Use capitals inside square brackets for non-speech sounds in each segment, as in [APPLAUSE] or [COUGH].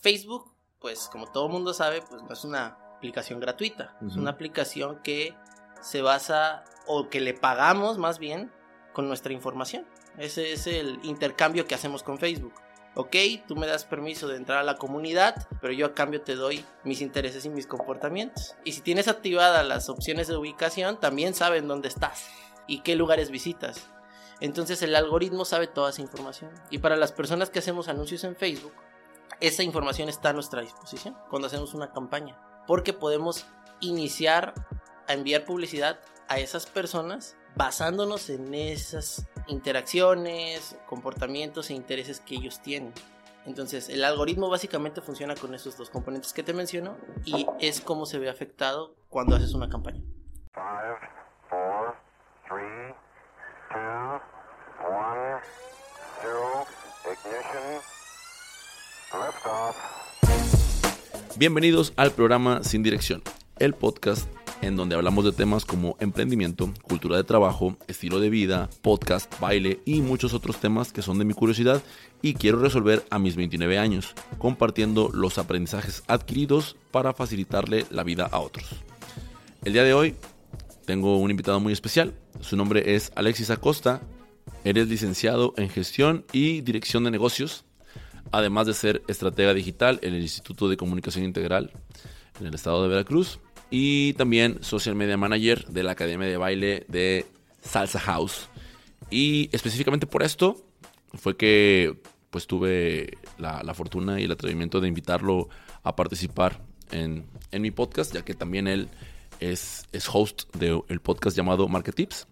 Facebook, pues como todo mundo sabe, pues no es una aplicación gratuita, es una aplicación que se basa o que le pagamos más bien con nuestra información. Ese es el intercambio que hacemos con Facebook. Ok, tú me das permiso de entrar a la comunidad, pero yo a cambio te doy mis intereses y mis comportamientos. Y si tienes activadas las opciones de ubicación, también saben dónde estás y qué lugares visitas. Entonces el algoritmo sabe toda esa información. Y para las personas que hacemos anuncios en Facebook, esa información está a nuestra disposición cuando hacemos una campaña. Porque podemos iniciar a enviar publicidad a esas personas basándonos en esas interacciones, comportamientos e intereses que ellos tienen. Entonces, el algoritmo básicamente funciona con esos dos componentes que te menciono y es como se ve afectado cuando haces una campaña. Bienvenidos al programa Sin Dirección, el podcast en donde hablamos de temas como emprendimiento, cultura de trabajo, estilo de vida, podcast, baile y muchos otros temas que son de mi curiosidad y quiero resolver a mis 29 años, compartiendo los aprendizajes adquiridos para facilitarle la vida a otros. El día de hoy tengo un invitado muy especial, su nombre es Alexis Acosta, eres licenciado en gestión y dirección de negocios, además de ser estratega digital en el Instituto de Comunicación Integral en el estado de Veracruz y también social media manager de la Academia de Baile de Salsa House. Y específicamente por esto fue que pues tuve la, fortuna y el atrevimiento de invitarlo a participar en, mi podcast, ya que también él es, es host del podcast llamado Market Tips.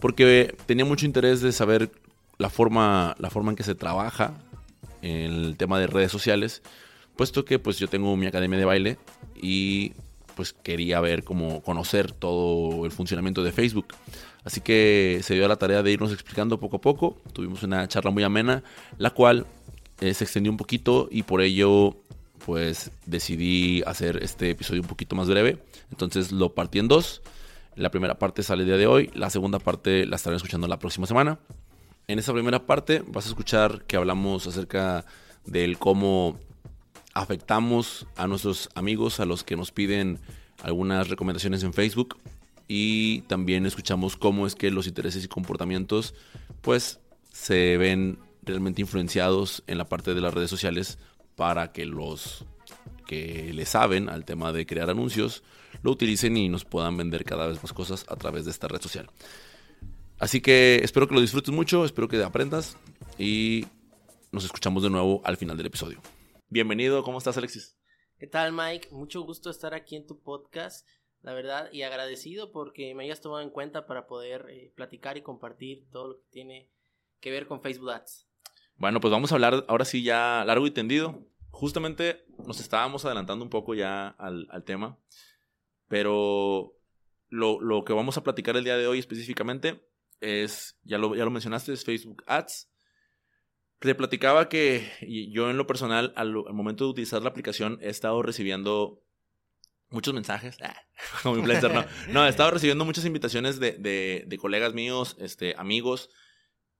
Porque tenía mucho interés de saber la forma, la forma en que se trabaja en el tema de redes sociales puesto que pues yo tengo mi academia de baile y pues quería ver cómo conocer todo el funcionamiento de Facebook. Así que se dio la tarea de irnos explicando poco a poco. Tuvimos una charla muy amena, la cual eh, se extendió un poquito y por ello pues decidí hacer este episodio un poquito más breve. Entonces lo partí en dos. La primera parte sale el día de hoy, la segunda parte la estarán escuchando la próxima semana. En esta primera parte vas a escuchar que hablamos acerca del cómo afectamos a nuestros amigos, a los que nos piden algunas recomendaciones en Facebook y también escuchamos cómo es que los intereses y comportamientos pues se ven realmente influenciados en la parte de las redes sociales para que los que le saben al tema de crear anuncios lo utilicen y nos puedan vender cada vez más cosas a través de esta red social. Así que espero que lo disfrutes mucho, espero que aprendas y nos escuchamos de nuevo al final del episodio. Bienvenido, ¿cómo estás Alexis? ¿Qué tal Mike? Mucho gusto estar aquí en tu podcast, la verdad, y agradecido porque me hayas tomado en cuenta para poder eh, platicar y compartir todo lo que tiene que ver con Facebook Ads. Bueno, pues vamos a hablar ahora sí ya largo y tendido. Justamente nos estábamos adelantando un poco ya al, tema, pero lo, lo, que vamos a platicar el día de hoy específicamente es, ya lo, ya lo mencionaste, es Facebook Ads. Te platicaba que yo en lo personal, al, momento de utilizar la aplicación, he estado recibiendo muchos mensajes. Ah, [LAUGHS] como influencer, no. No, he estado recibiendo muchas invitaciones de, de, colegas míos, este, amigos,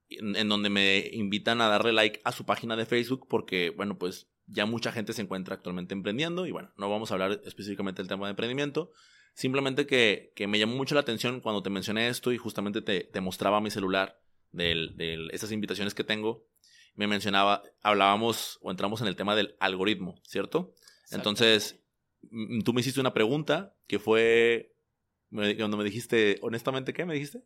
en, donde me invitan a darle like a su página de Facebook porque, bueno, pues ya mucha gente se encuentra actualmente emprendiendo y bueno, no vamos a hablar específicamente del tema de emprendimiento. Simplemente que, que me llamó mucho la atención cuando te mencioné esto y justamente te, te mostraba mi celular de, esas invitaciones que tengo me mencionaba, hablábamos o entramos en el tema del algoritmo, ¿cierto? Entonces, tú me hiciste una pregunta que fue, cuando me dijiste, honestamente, ¿qué me dijiste?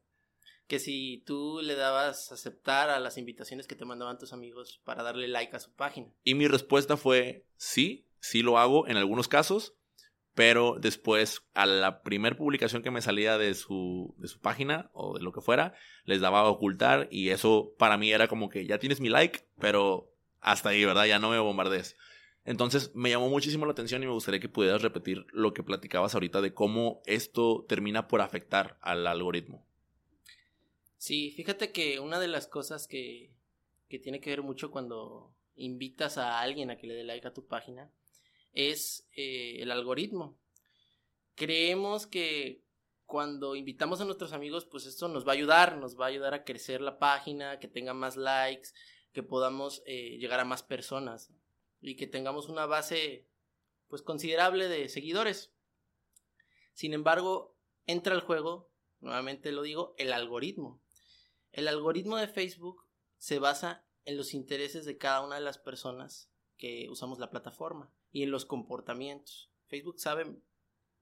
Que si tú le dabas aceptar a las invitaciones que te mandaban tus amigos para darle like a su página. Y mi respuesta fue, sí, sí lo hago en algunos casos, pero después a la primera publicación que me salía de su, de su página o de lo que fuera, les daba a ocultar y eso para mí era como que ya tienes mi like, pero hasta ahí, ¿verdad? Ya no me bombardees. Entonces me llamó muchísimo la atención y me gustaría que pudieras repetir lo que platicabas ahorita de cómo esto termina por afectar al algoritmo. Sí, fíjate que una de las cosas que, que tiene que ver mucho cuando invitas a alguien a que le dé like a tu página es eh, el algoritmo. Creemos que cuando invitamos a nuestros amigos, pues esto nos va a ayudar, nos va a ayudar a crecer la página, que tenga más likes, que podamos eh, llegar a más personas. y que tengamos una base pues considerable de seguidores. Sin embargo, entra al juego, nuevamente lo digo, el algoritmo. El algoritmo de Facebook se basa en los intereses de cada una de las personas que usamos la plataforma y en los comportamientos. Facebook sabe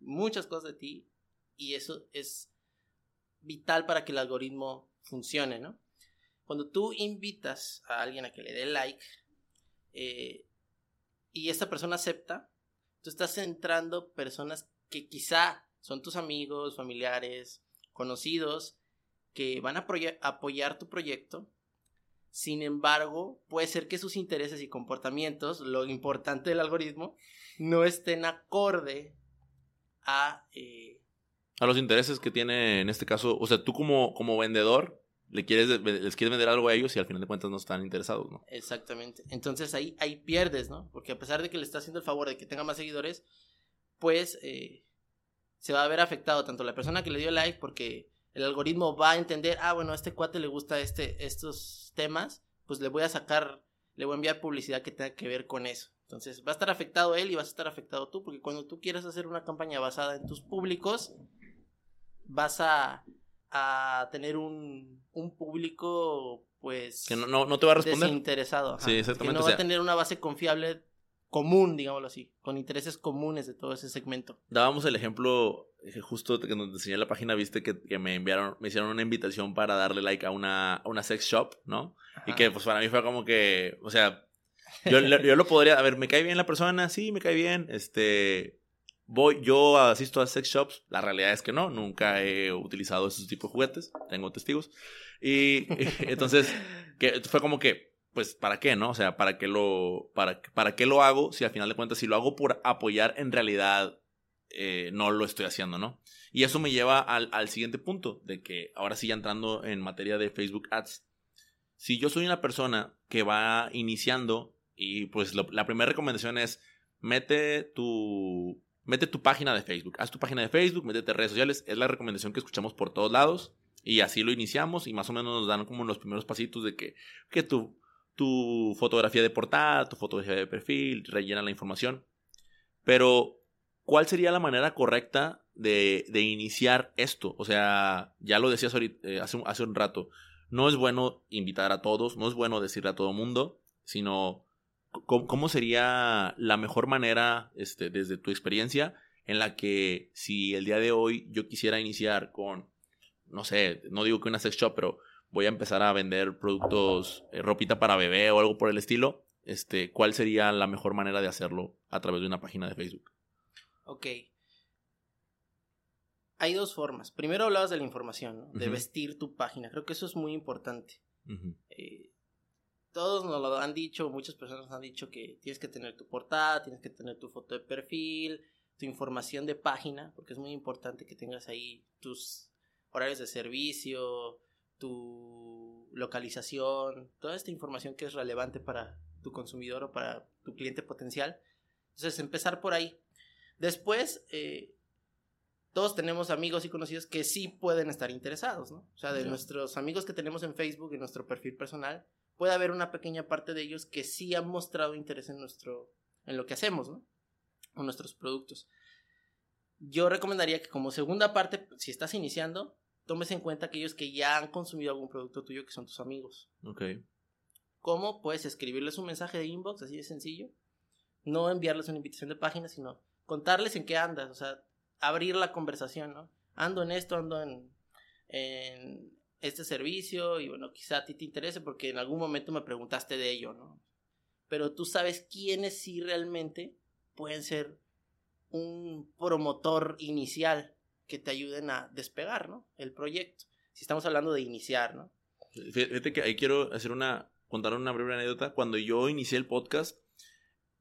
muchas cosas de ti y eso es vital para que el algoritmo funcione, ¿no? Cuando tú invitas a alguien a que le dé like eh, y esta persona acepta, tú estás entrando personas que quizá son tus amigos, familiares, conocidos, que van a apoyar tu proyecto. Sin embargo, puede ser que sus intereses y comportamientos, lo importante del algoritmo, no estén acorde a... Eh, a los intereses que tiene en este caso, o sea, tú como, como vendedor le quieres, les quieres vender algo a ellos y al final de cuentas no están interesados, ¿no? Exactamente. Entonces ahí, ahí pierdes, ¿no? Porque a pesar de que le está haciendo el favor de que tenga más seguidores, pues eh, se va a ver afectado tanto la persona que le dio like porque el algoritmo va a entender, ah, bueno, a este cuate le gusta este, estos temas, pues le voy a sacar, le voy a enviar publicidad que tenga que ver con eso. Entonces va a estar afectado él y vas a estar afectado tú, porque cuando tú quieras hacer una campaña basada en tus públicos, vas a, a tener un, un público, pues... Que no, no, te va a responder. Desinteresado. Sí, exactamente. Que no va a tener una base confiable común, digámoslo así, con intereses comunes de todo ese segmento. Dábamos el ejemplo, eh, justo que nos enseñé la página, viste que, que, me enviaron, me hicieron una invitación para darle like a una, a una sex shop, ¿no? Y que pues para mí fue como que, o sea, yo, yo lo podría, a ver, me cae bien la persona, sí, me cae bien, este, voy, yo asisto a sex shops, la realidad es que no, nunca he utilizado esos tipos de juguetes, tengo testigos, y, [LAUGHS] entonces, que fue como que, pues, ¿para qué, no? O sea, ¿para qué lo, para, para qué lo hago si al final de cuentas, si lo hago por apoyar, en realidad eh, no lo estoy haciendo, ¿no? Y eso me lleva al, al siguiente punto, de que ahora sí ya entrando en materia de Facebook Ads, si yo soy una persona que va iniciando y pues la primera recomendación es mete tu, mete tu página de Facebook. Haz tu página de Facebook, métete redes sociales. Es la recomendación que escuchamos por todos lados. Y así lo iniciamos y más o menos nos dan como los primeros pasitos de que, que tu, tu fotografía de portada, tu fotografía de perfil, rellena la información. Pero, ¿cuál sería la manera correcta de, de iniciar esto? O sea, ya lo decías eh, hace, hace un rato. No es bueno invitar a todos, no es bueno decirle a todo mundo, sino ¿cómo, sería la mejor manera, este, desde tu experiencia, en la que si el día de hoy yo quisiera iniciar con, no sé, no digo que una sex shop, pero voy a empezar a vender productos, eh, ropita para bebé o algo por el estilo, este, ¿cuál sería la mejor manera de hacerlo a través de una página de Facebook? Ok. Hay dos formas. Primero hablabas de la información, de vestir tu página. Creo que eso es muy importante todos nos lo han dicho, muchas personas han dicho que tienes que tener tu portada, tienes que tener tu foto de perfil, tu información de página, porque es muy importante que tengas ahí tus horarios de servicio, tu localización, toda esta información que es relevante para tu consumidor o para tu cliente potencial. Entonces, empezar por ahí. Después, eh, todos tenemos amigos y conocidos que sí pueden estar interesados, ¿no? O sea, de nuestros amigos que tenemos en Facebook, en nuestro perfil personal, puede haber una pequeña parte de ellos que sí han mostrado interés en nuestro, en lo que hacemos, ¿no? O nuestros productos. Yo recomendaría que como segunda parte, si estás iniciando, tomes en cuenta aquellos que ya han consumido algún producto tuyo que son tus amigos. Ok. ¿Cómo? Puedes escribirles un mensaje de inbox, así de sencillo. No enviarles una invitación de página, sino contarles en qué andas, o sea, abrir la conversación, ¿no? Ando en esto, ando en, en este servicio y bueno, quizá a ti te interese porque en algún momento me preguntaste de ello, ¿no? Pero tú sabes quiénes sí realmente pueden ser un promotor inicial que te ayuden a despegar, ¿no? El proyecto. Si estamos hablando de iniciar, ¿no? Fíjate que ahí quiero hacer una, contar una breve anécdota. Cuando yo inicié el podcast,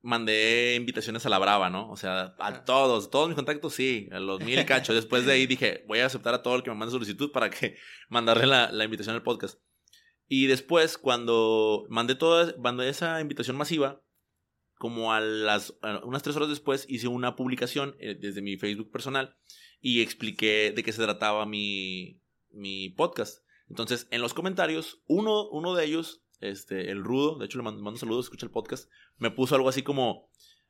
mandé invitaciones a la brava, ¿no? O sea, a todos, todos mis contactos, sí, a los mil cachos. Después de ahí [LAUGHS] dije, voy a aceptar a todo el que me mande solicitud para que [LAUGHS] mandarle la, la invitación al podcast. Y después, cuando mandé toda, mandé esa invitación masiva, como a las, unas tres horas después, hice una publicación eh, desde mi Facebook personal y expliqué de qué se trataba mi, mi podcast. Entonces, en los comentarios, uno, uno de ellos este, el rudo, de hecho le mando, saludos, escucha el podcast, me puso algo así como,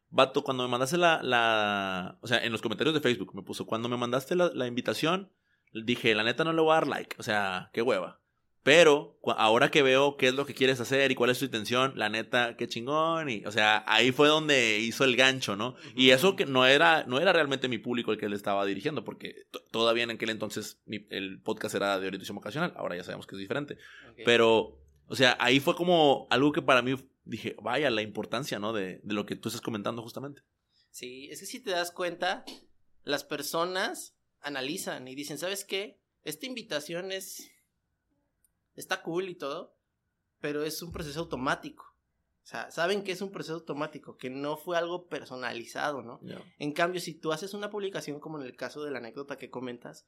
vato, cuando me mandaste la, la, o sea, en los comentarios de Facebook me puso, cuando me mandaste la, la invitación, dije, la neta no le voy a dar like, o sea, qué hueva. Pero ahora que veo qué es lo que quieres hacer y cuál es tu intención, la neta, qué chingón. Y, o sea, ahí fue donde hizo el gancho, ¿no? Y eso que no era, no era realmente mi público el que le estaba dirigiendo, porque todavía en aquel entonces el podcast era de orientación vocacional. Ahora ya sabemos que es diferente. Pero, o sea, ahí fue como algo que para mí dije, vaya, la importancia, ¿no? De, de lo que tú estás comentando justamente. Sí, es que si te das cuenta, las personas analizan y dicen, ¿sabes qué? Esta invitación es está cool y todo, pero es un proceso automático. O sea, saben que es un proceso automático, que no fue algo personalizado, ¿no? En cambio, si tú haces una publicación como en el caso de la anécdota que comentas,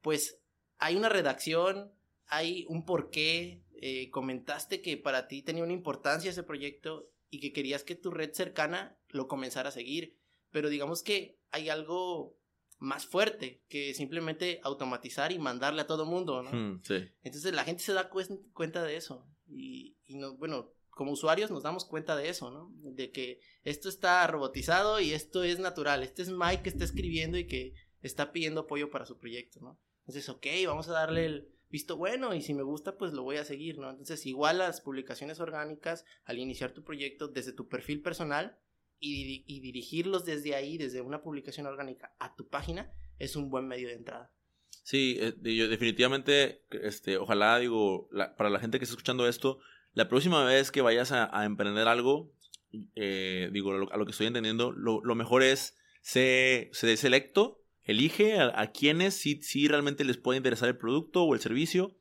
pues hay una redacción, hay un porqué, eh, comentaste que para ti tenía una importancia ese proyecto y que querías que tu red cercana lo comenzara a seguir, pero digamos que hay algo más fuerte que simplemente automatizar y mandarle a todo mundo, ¿no? Sí. Entonces la gente se da cuenta de eso y, y no, bueno, como usuarios nos damos cuenta de eso, ¿no? De que esto está robotizado y esto es natural. Este es Mike que está escribiendo y que está pidiendo apoyo para su proyecto, ¿no? Entonces, ok, vamos a darle el visto bueno y si me gusta, pues lo voy a seguir, ¿no? Entonces, igual las publicaciones orgánicas, al iniciar tu proyecto desde tu perfil personal, y, dirigirlos desde ahí, desde una publicación orgánica a tu página, es un buen medio de entrada. Sí, eh, yo definitivamente, este, ojalá, digo, para la gente que está escuchando esto, la próxima vez que vayas a, emprender algo, eh, digo, a lo, que estoy entendiendo, lo, mejor es ser, selecto, elige a, quienes sí, sí realmente les puede interesar el producto o el servicio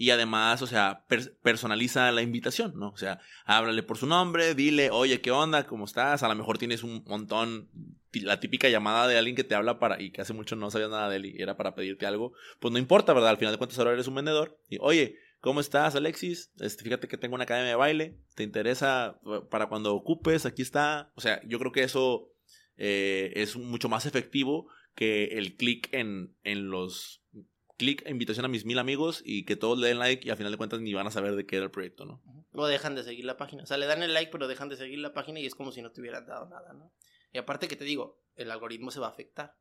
y además, o sea, personaliza la invitación, ¿no? O sea, háblale por su nombre, dile, oye, ¿qué onda? ¿Cómo estás? A lo mejor tienes un montón, la típica llamada de alguien que te habla para, y que hace mucho no sabías nada de él y era para pedirte algo. Pues no importa, ¿verdad? Al final de cuentas ahora eres un vendedor. Y, oye, ¿cómo estás, Alexis? Este, fíjate que tengo una academia de baile. ¿Te interesa para cuando ocupes? Aquí está. O sea, yo creo que eso eh, es mucho más efectivo que el clic en, en los clic, invitación a mis mil amigos y que todos le den like y al final de cuentas ni van a saber de qué era el proyecto, ¿no? O dejan de seguir la página. O sea, le dan el like, pero dejan de seguir la página y es como si no te hubieran dado nada, ¿no? Y aparte que te digo, el algoritmo se va a afectar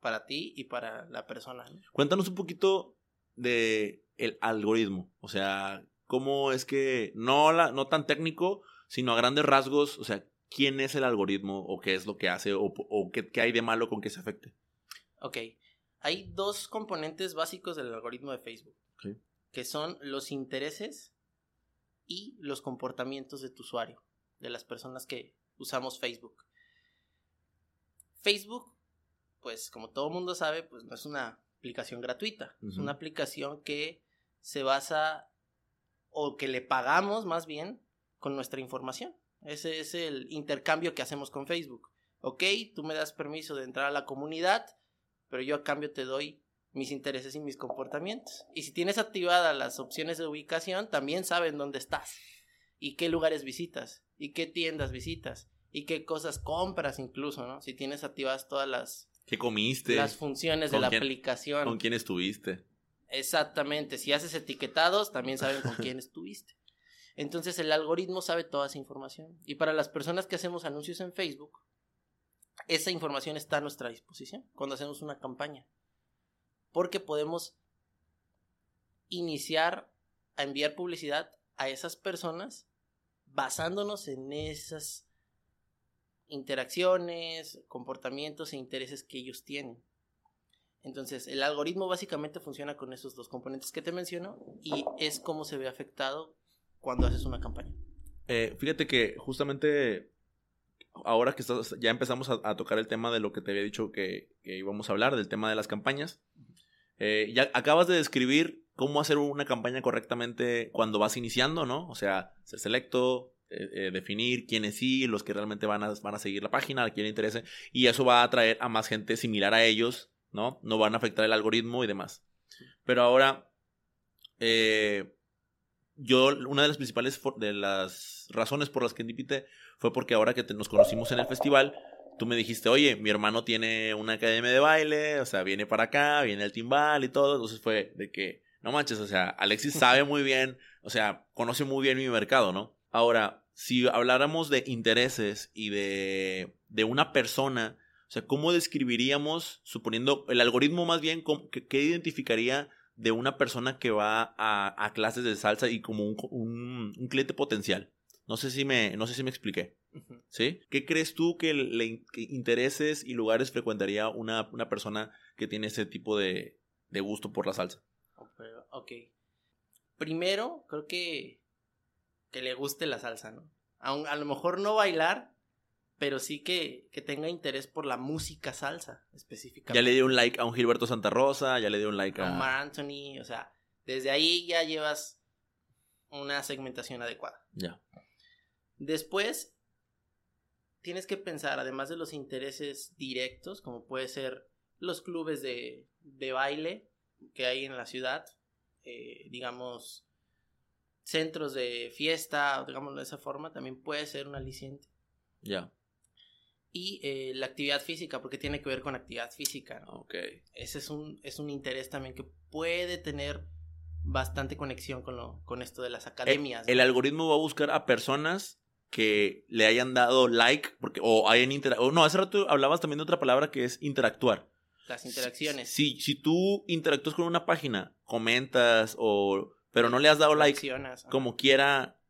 para ti y para la persona. Cuéntanos un poquito de el algoritmo. O sea, cómo es que, no, la, no tan técnico, sino a grandes rasgos, o sea, quién es el algoritmo o qué es lo que hace o, o qué, qué hay de malo con que se afecte. Ok hay dos componentes básicos del algoritmo de Facebook, que son los intereses y los comportamientos de tu usuario, de las personas que usamos Facebook. Facebook, pues como todo mundo sabe, pues no es una aplicación gratuita, es una aplicación que se basa o que le pagamos más bien con nuestra información. Ese es el intercambio que hacemos con Facebook. Ok, tú me das permiso de entrar a la comunidad, pero yo a cambio te doy mis intereses y mis comportamientos. Y si tienes activadas las opciones de ubicación, también saben dónde estás y qué lugares visitas y qué tiendas visitas y qué cosas compras incluso, ¿no? Si tienes activadas todas las ¿Qué comiste? Las funciones de la aplicación. ¿Con quién estuviste? Exactamente, si haces etiquetados, también saben con [LAUGHS] quién estuviste. Entonces el algoritmo sabe toda esa información. Y para las personas que hacemos anuncios en Facebook, esa información está a nuestra disposición cuando hacemos una campaña. Porque podemos iniciar a enviar publicidad a esas personas basándonos en esas interacciones, comportamientos e intereses que ellos tienen. Entonces, el algoritmo básicamente funciona con esos dos componentes que te menciono y es como se ve afectado cuando haces una campaña. Eh, fíjate que justamente ahora que ya empezamos a, tocar el tema de lo que te había dicho que, íbamos a hablar, del tema de las campañas, eh, ya acabas de describir cómo hacer una campaña correctamente cuando vas iniciando, ¿no? O sea, ser selecto, eh, eh, definir quiénes sí, los que realmente van a, van a seguir la página, a quién le interese, y eso va a atraer a más gente similar a ellos, ¿no? No van a afectar el algoritmo y demás. Pero ahora, yo, una de las principales de las razones por las que invité fue porque ahora que nos conocimos en el festival, tú me dijiste, oye, mi hermano tiene una academia de baile, o sea, viene para acá, viene el timbal y todo, entonces fue de que, no manches, o sea, Alexis sabe muy bien, o sea, conoce muy bien mi mercado, ¿no? Ahora, si habláramos de intereses y de, de una persona, o sea, ¿cómo describiríamos, suponiendo el algoritmo más bien, qué, identificaría de una persona que va a, clases de salsa y como un, un, cliente potencial? No sé si me, no sé si me expliqué. ¿Sí? ¿Qué crees tú que, le, intereses y lugares frecuentaría una, una, persona que tiene ese tipo de, de gusto por la salsa? Ok. Primero, creo que que le guste la salsa, ¿no? A, a lo mejor no bailar, pero sí que, que, tenga interés por la música salsa específicamente. Ya le dio un like a un Gilberto Santa Rosa, ya le dio un like a... Omar Anthony, o sea, desde ahí ya llevas una segmentación adecuada. Ya. Después, tienes que pensar, además de los intereses directos, como puede ser los clubes de, de baile que hay en la ciudad, eh, digamos, centros de fiesta, digámoslo de esa forma, también puede ser un aliciente. Ya. Y eh, la actividad física, porque tiene que ver con actividad física. Ok. Ese es un, es un interés también que puede tener bastante conexión con, lo, con esto de las academias. El, algoritmo va a buscar a personas que le hayan dado like, porque, o hayan interactuado. No, hace rato hablabas también de otra palabra que es interactuar. Las interacciones. Si, si tú interactúas con una página, comentas o pero no le has dado like, como quiera,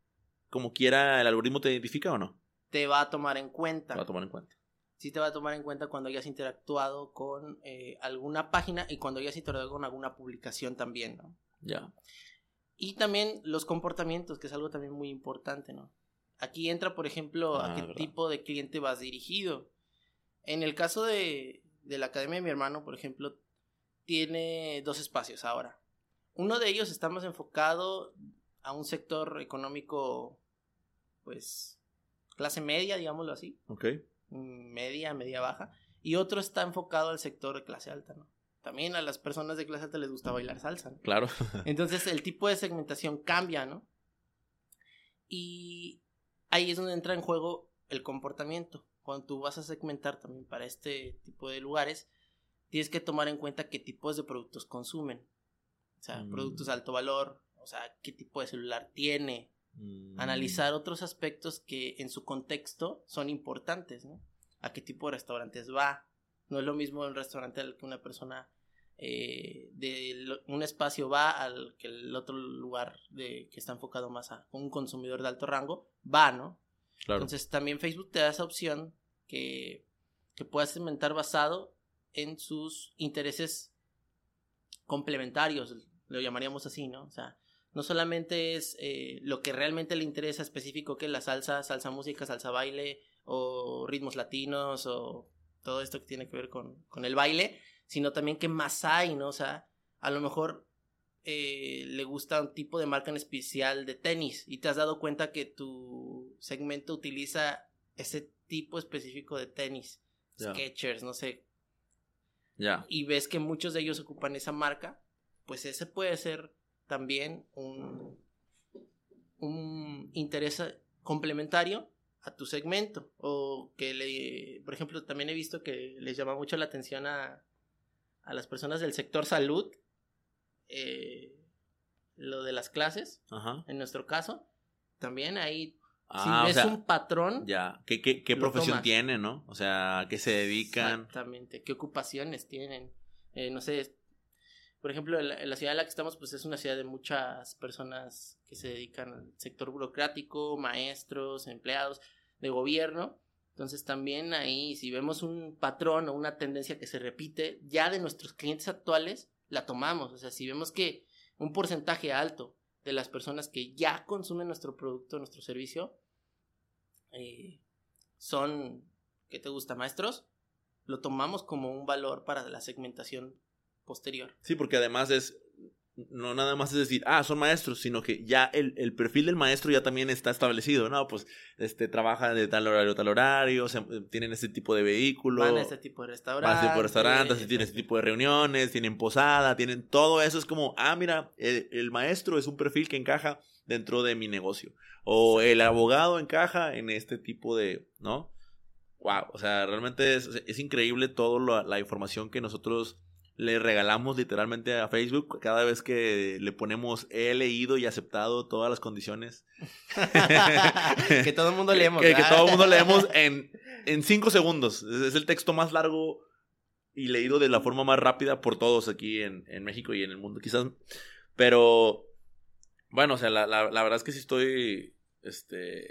como quiera, el algoritmo te identifica o no? Te va a tomar en cuenta. Te va a tomar en cuenta. Sí te va a tomar en cuenta cuando hayas interactuado con eh, alguna página y cuando hayas interactuado con alguna publicación también, ¿no? Ya. Y también los comportamientos, que es algo también muy importante, ¿no? Aquí entra, por ejemplo, a ah, qué tipo de cliente vas dirigido. En el caso de, de la academia de mi hermano, por ejemplo, tiene dos espacios ahora. Uno de ellos está más enfocado a un sector económico, pues, clase media, digámoslo así. Ok. Media, media baja. Y otro está enfocado al sector de clase alta, ¿no? También a las personas de clase alta les gusta bailar salsa. ¿no? Claro. [LAUGHS] Entonces el tipo de segmentación cambia, ¿no? Y ahí es donde entra en juego el comportamiento. Cuando tú vas a segmentar también para este tipo de lugares, tienes que tomar en cuenta qué tipos de productos consumen. O sea, productos de mm. alto valor, o sea, qué tipo de celular tiene. Mm. Analizar otros aspectos que en su contexto son importantes, ¿no? A qué tipo de restaurantes va. No es lo mismo un restaurante al que una persona eh, de un espacio va al que el otro lugar de, que está enfocado más a un consumidor de alto rango va, ¿no? Claro. Entonces también Facebook te da esa opción que, que puedas inventar basado en sus intereses complementarios, lo llamaríamos así, ¿no? O sea, no solamente es eh, lo que realmente le interesa específico, que es la salsa, salsa música, salsa baile, o ritmos latinos, o todo esto que tiene que ver con, con el baile, sino también qué más hay, ¿no? O sea, a lo mejor eh, le gusta un tipo de marca en especial de tenis y te has dado cuenta que tu segmento utiliza ese tipo específico de tenis, Sketchers, no sé. Ya. Y ves que muchos de ellos ocupan esa marca pues ese puede ser también un, un interés complementario a tu segmento o que le, por ejemplo, también he visto que les llama mucho la atención a, a las personas del sector salud, eh, lo de las clases, en nuestro caso, también ahí ah, si ves un patrón. Ya, ¿qué, qué, qué profesión tienen, no? O sea, ¿qué se dedican? Exactamente, ¿qué ocupaciones tienen? Eh, no sé, por ejemplo, en la, ciudad en la que estamos, pues es una ciudad de muchas personas que se dedican al sector burocrático, maestros, empleados de gobierno. Entonces también ahí, si vemos un patrón o una tendencia que se repite, ya de nuestros clientes actuales, la tomamos. O sea, si vemos que un porcentaje alto de las personas que ya consumen nuestro producto, nuestro servicio, eh, son, ¿qué te gusta, maestros? Lo tomamos como un valor para la segmentación posterior. Sí, porque además es, no nada más es decir, ah, son maestros, sino que ya el, el, perfil del maestro ya también está establecido, ¿no? Pues este trabaja de tal horario a tal horario, tienen este tipo de vehículo. Van a este tipo de restaurantes. Van a este tipo de restaurantes, tienen este tipo de reuniones, tienen posada, tienen todo eso. Es como, ah, mira, el, maestro es un perfil que encaja dentro de mi negocio. O el abogado encaja en este tipo de, ¿no? Wow, o sea, realmente es, es increíble toda la información que nosotros le regalamos literalmente a Facebook cada vez que le ponemos he leído y aceptado todas las condiciones. [LAUGHS] que todo el mundo leemos. Que, que, todo el mundo leemos [LAUGHS] en, en cinco segundos. Es el texto más largo y leído de la forma más rápida por todos aquí en, en México y en el mundo, quizás. Pero, bueno, o sea, la, la, la verdad es que sí estoy, este,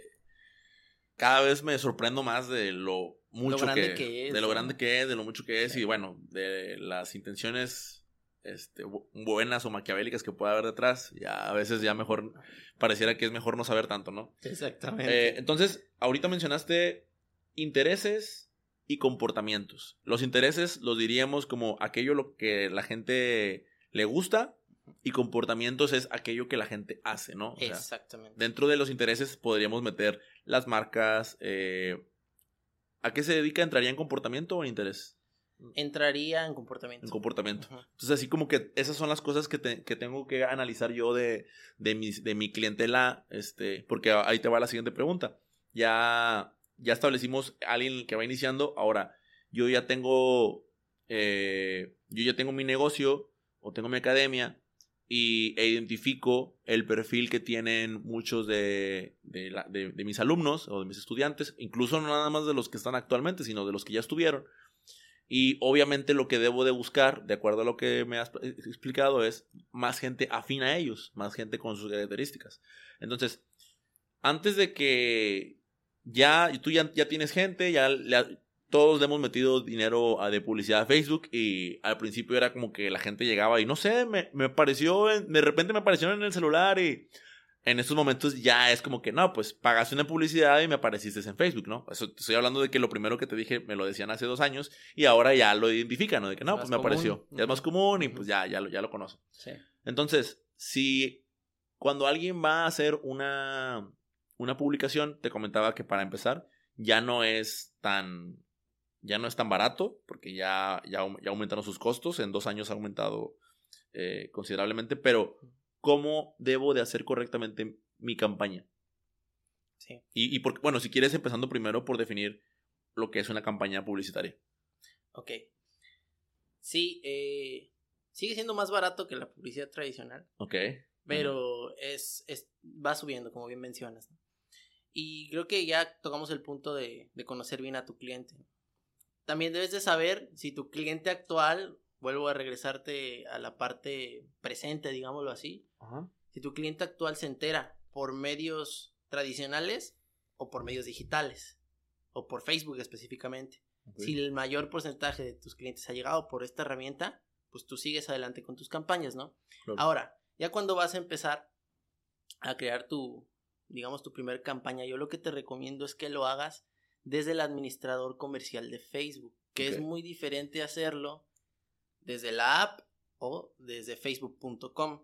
cada vez me sorprendo más de lo mucho que, es, de lo grande que es, de lo mucho que es y bueno, de las intenciones este, buenas o maquiavélicas que pueda haber detrás. Ya a veces ya mejor pareciera que es mejor no saber tanto, ¿no? Exactamente. Eh, entonces, ahorita mencionaste intereses y comportamientos. Los intereses los diríamos como aquello lo que la gente le gusta y comportamientos es aquello que la gente hace, ¿no? Exactamente. Dentro de los intereses podríamos meter las marcas, eh, ¿A qué se dedica? ¿Entraría en comportamiento o en interés? Entraría en comportamiento. En comportamiento. Entonces, así como que esas son las cosas que, tengo que analizar yo de, de, mi, de mi clientela, este, porque ahí te va la siguiente pregunta. Ya, ya establecimos a alguien que va iniciando, ahora yo ya tengo, eh, yo ya tengo mi negocio o tengo mi academia, y, identifico el perfil que tienen muchos de, de, mis alumnos o de mis estudiantes, incluso no nada más de los que están actualmente, sino de los que ya estuvieron. Y obviamente lo que debo de buscar, de acuerdo a lo que me has explicado, es más gente afín a ellos, más gente con sus características. Entonces, antes de que ya tú ya, ya tienes gente, ya, todos le hemos metido dinero de publicidad a Facebook y al principio era como que la gente llegaba y no sé, me, me apareció, de repente me aparecieron en el celular y en estos momentos ya es como que no, pues pagaste una publicidad y me apareciste en Facebook, ¿no? Eso estoy hablando de que lo primero que te dije me lo decían hace dos años y ahora ya lo identifican, ¿no? De que no, pues me apareció, ya es más común y pues ya, ya, lo, ya lo conozco. Sí. Entonces, si cuando alguien va a hacer una, una publicación, te comentaba que para empezar ya no es tan ya no es tan barato porque ya, ya, aumentaron sus costos, en dos años ha aumentado eh, considerablemente, pero ¿cómo debo de hacer correctamente mi campaña? Sí. Y, y bueno, si quieres empezando primero por definir lo que es una campaña publicitaria. Ok. Sí, eh, sigue siendo más barato que la publicidad tradicional. Ok. Pero es, es, va subiendo, como bien mencionas. Y creo que ya tocamos el punto de, de conocer bien a tu cliente también debes de saber si tu cliente actual, vuelvo a regresarte a la parte presente, digámoslo así, si tu cliente actual se entera por medios tradicionales o por medios digitales, o por Facebook específicamente. Si el mayor porcentaje de tus clientes ha llegado por esta herramienta, pues tú sigues adelante con tus campañas, ¿no? Ahora, ya cuando vas a empezar a crear tu, digamos, tu primer campaña, yo lo que te recomiendo es que lo hagas desde el administrador comercial de Facebook, que es muy diferente hacerlo desde la app o desde facebook.com.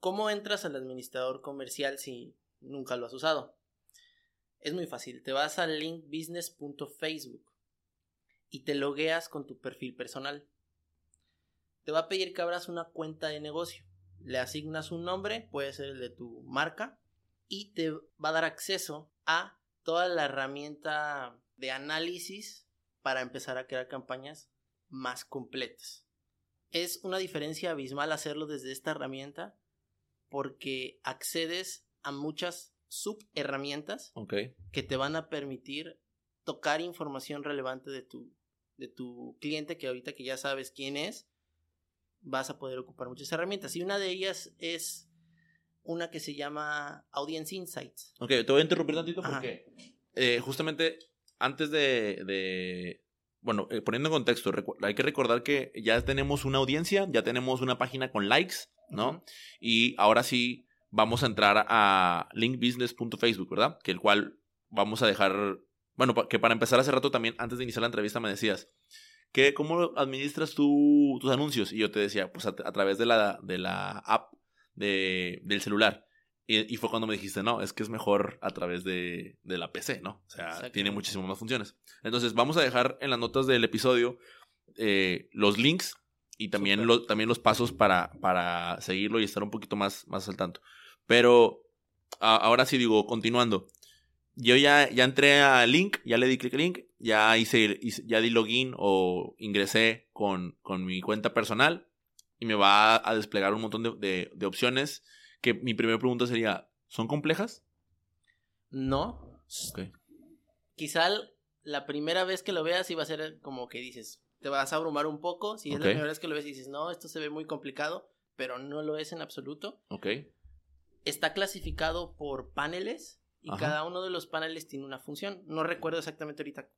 ¿Cómo entras al administrador comercial si nunca lo has usado? Es muy fácil, te vas a linkbusiness.facebook y te logueas con tu perfil personal. Te va a pedir que abras una cuenta de negocio. Le asignas un nombre, puede ser el de tu marca, y te va a dar acceso a toda la herramienta de análisis para empezar a crear campañas más completas. Es una diferencia abismal hacerlo desde esta herramienta porque accedes a muchas subherramientas que te van a permitir tocar información relevante de tu, de tu cliente que ahorita que ya sabes quién es, vas a poder ocupar muchas herramientas. Y una de ellas es una que se llama Audience Insights. Ok, te voy a interrumpir tantito porque eh, justamente antes de, bueno, eh, poniendo en contexto, hay que recordar que ya tenemos una audiencia, ya tenemos una página con likes, ¿no? Y ahora sí vamos a entrar a linkbusiness.facebook, ¿verdad? Que el cual vamos a dejar, bueno, que para empezar hace rato también, antes de iniciar la entrevista me decías, que ¿cómo administras tú tus anuncios? Y yo te decía, pues a, a través de la, de la app de, del celular. Y, fue cuando me dijiste, no, es que es mejor a través de, de la PC, ¿no? O sea, tiene muchísimas más funciones. Entonces, vamos a dejar en las notas del episodio eh, los links y también, también los pasos para, para seguirlo y estar un poquito más, más al tanto. Pero ahora sí digo, continuando. Yo ya, ya entré a link, ya le di clic al link, ya hice, ya di login o ingresé con, con, mi cuenta personal y me va a, desplegar un montón de, de, opciones que mi primera pregunta sería, ¿son complejas? No. Quizá la primera vez que lo veas iba a ser como que dices, te vas a abrumar un poco. Si es la primera vez que lo ves y dices, no, esto se ve muy complicado, pero no lo es en absoluto. Ok. Está clasificado por paneles y cada uno de los paneles tiene una función. No recuerdo exactamente ahorita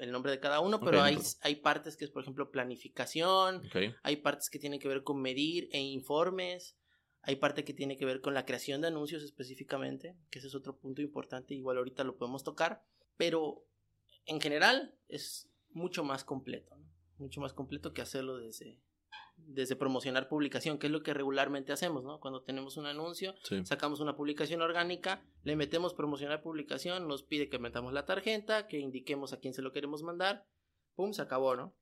el nombre de cada uno, pero hay, hay partes que es, por ejemplo, planificación, hay partes que tienen que ver con medir e informes, hay parte que tiene que ver con la creación de anuncios específicamente, que ese es otro punto importante, igual ahorita lo podemos tocar, pero en general es mucho más completo, mucho más completo que hacerlo desde, desde promocionar publicación, que es lo que regularmente hacemos, ¿no? Cuando tenemos un anuncio, sacamos una publicación orgánica, le metemos promocionar publicación, nos pide que metamos la tarjeta, que indiquemos a quién se lo queremos mandar, pum, se acabó, ¿no?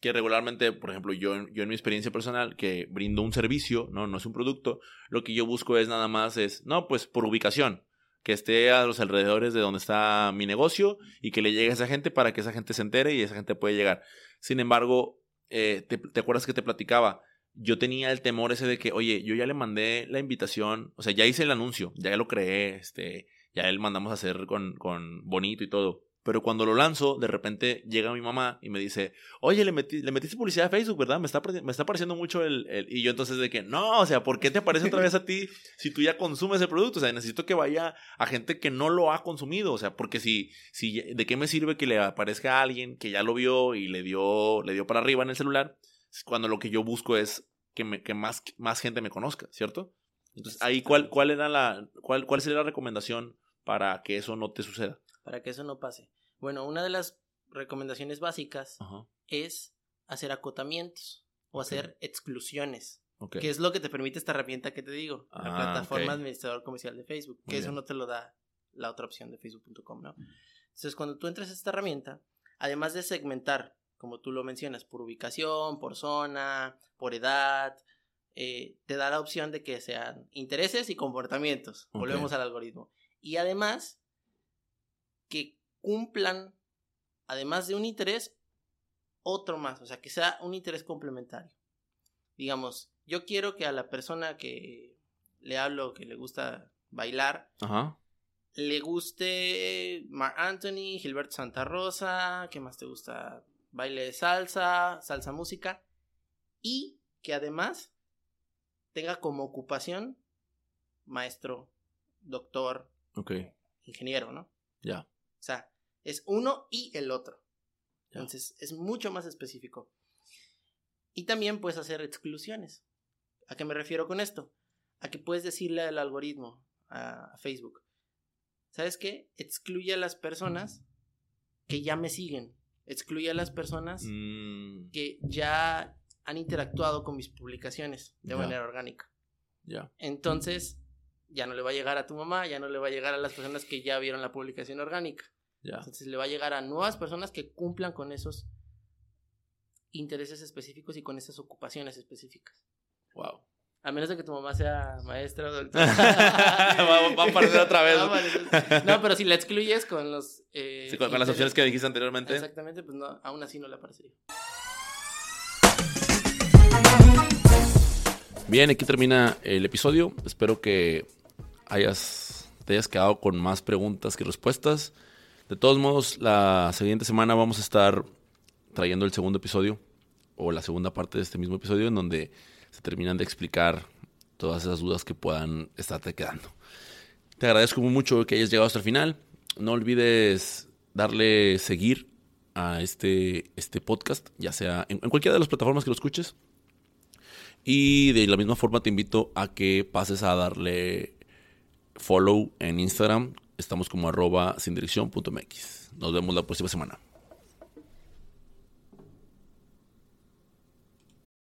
Que regularmente, por ejemplo, yo, yo en mi experiencia personal, que brindo un servicio, ¿no? No es un producto, lo que yo busco es nada más es, no, pues por ubicación, que esté a los alrededores de donde está mi negocio y que le llegue a esa gente para que esa gente se entere y esa gente puede llegar. Sin embargo, eh, te, acuerdas que te platicaba? Yo tenía el temor ese de que, oye, yo ya le mandé la invitación, o sea, ya hice el anuncio, ya lo creé, este, ya él mandamos a hacer con, con bonito y todo. Pero cuando lo lanzo, de repente llega mi mamá y me dice, oye, le, metí, le metiste publicidad a Facebook, ¿verdad? Me está, me está apareciendo mucho el, el, Y yo entonces de que, no, o sea, ¿por qué te aparece otra vez a ti si tú ya consumes el producto? O sea, necesito que vaya a gente que no lo ha consumido. O sea, porque si, si ¿de qué me sirve que le aparezca a alguien que ya lo vio y le dio, le dio para arriba en el celular? Cuando lo que yo busco es que, me, que más, más gente me conozca, ¿cierto? Entonces, ahí, ¿cuál, cuál era la, cuál, cuál sería la recomendación para que eso no te suceda? Para que eso no pase. Bueno, una de las recomendaciones básicas es hacer acotamientos o hacer exclusiones. Que es lo que te permite esta herramienta que te digo, la ah, plataforma administrador comercial de Facebook, que eso no te lo da la otra opción de facebook.com, ¿no? Entonces, cuando tú entras a esta herramienta, además de segmentar, como tú lo mencionas, por ubicación, por zona, por edad, eh, te da la opción de que sean intereses y comportamientos. Volvemos al algoritmo. Y además, que cumplan, además de un interés, otro más, o sea, que sea un interés complementario. Digamos, yo quiero que a la persona que le hablo, que le gusta bailar, le guste Mark Anthony, Gilberto Santa Rosa, ¿qué más te gusta? Baile de salsa, salsa música, y que además tenga como ocupación maestro, doctor, ingeniero, ¿no? Ya. O sea, es uno y el otro. Entonces, es mucho más específico. Y también puedes hacer exclusiones. ¿A qué me refiero con esto? A que puedes decirle al algoritmo, a, Facebook, ¿sabes qué? Excluye a las personas que ya me siguen. Excluye a las personas mm. que ya han interactuado con mis publicaciones de manera orgánica. Ya. Entonces, ya no le va a llegar a tu mamá, ya no le va a llegar a las personas que ya vieron la publicación orgánica. Entonces le va a llegar a nuevas personas que cumplan con esos intereses específicos y con esas ocupaciones específicas. Wow. A menos de que tu mamá sea maestra o [LAUGHS] doctora. va, a aparecer otra vez. no, pero si la excluyes con los... Eh, con, las opciones que dijiste anteriormente. Exactamente, pues no, aún así no le aparecería. Bien, aquí termina el episodio. Espero que hayas, te hayas quedado con más preguntas que respuestas. De todos modos, la siguiente semana vamos a estar trayendo el segundo episodio o la segunda parte de este mismo episodio en donde se terminan de explicar todas esas dudas que puedan estarte quedando. Te agradezco mucho que hayas llegado hasta el final. No olvides darle seguir a este, este podcast, ya sea en, en cualquiera de las plataformas que lo escuches. Y de la misma forma te invito a que pases a darle follow en Instagram Estamos como arroba sin dirección Nos vemos la próxima semana.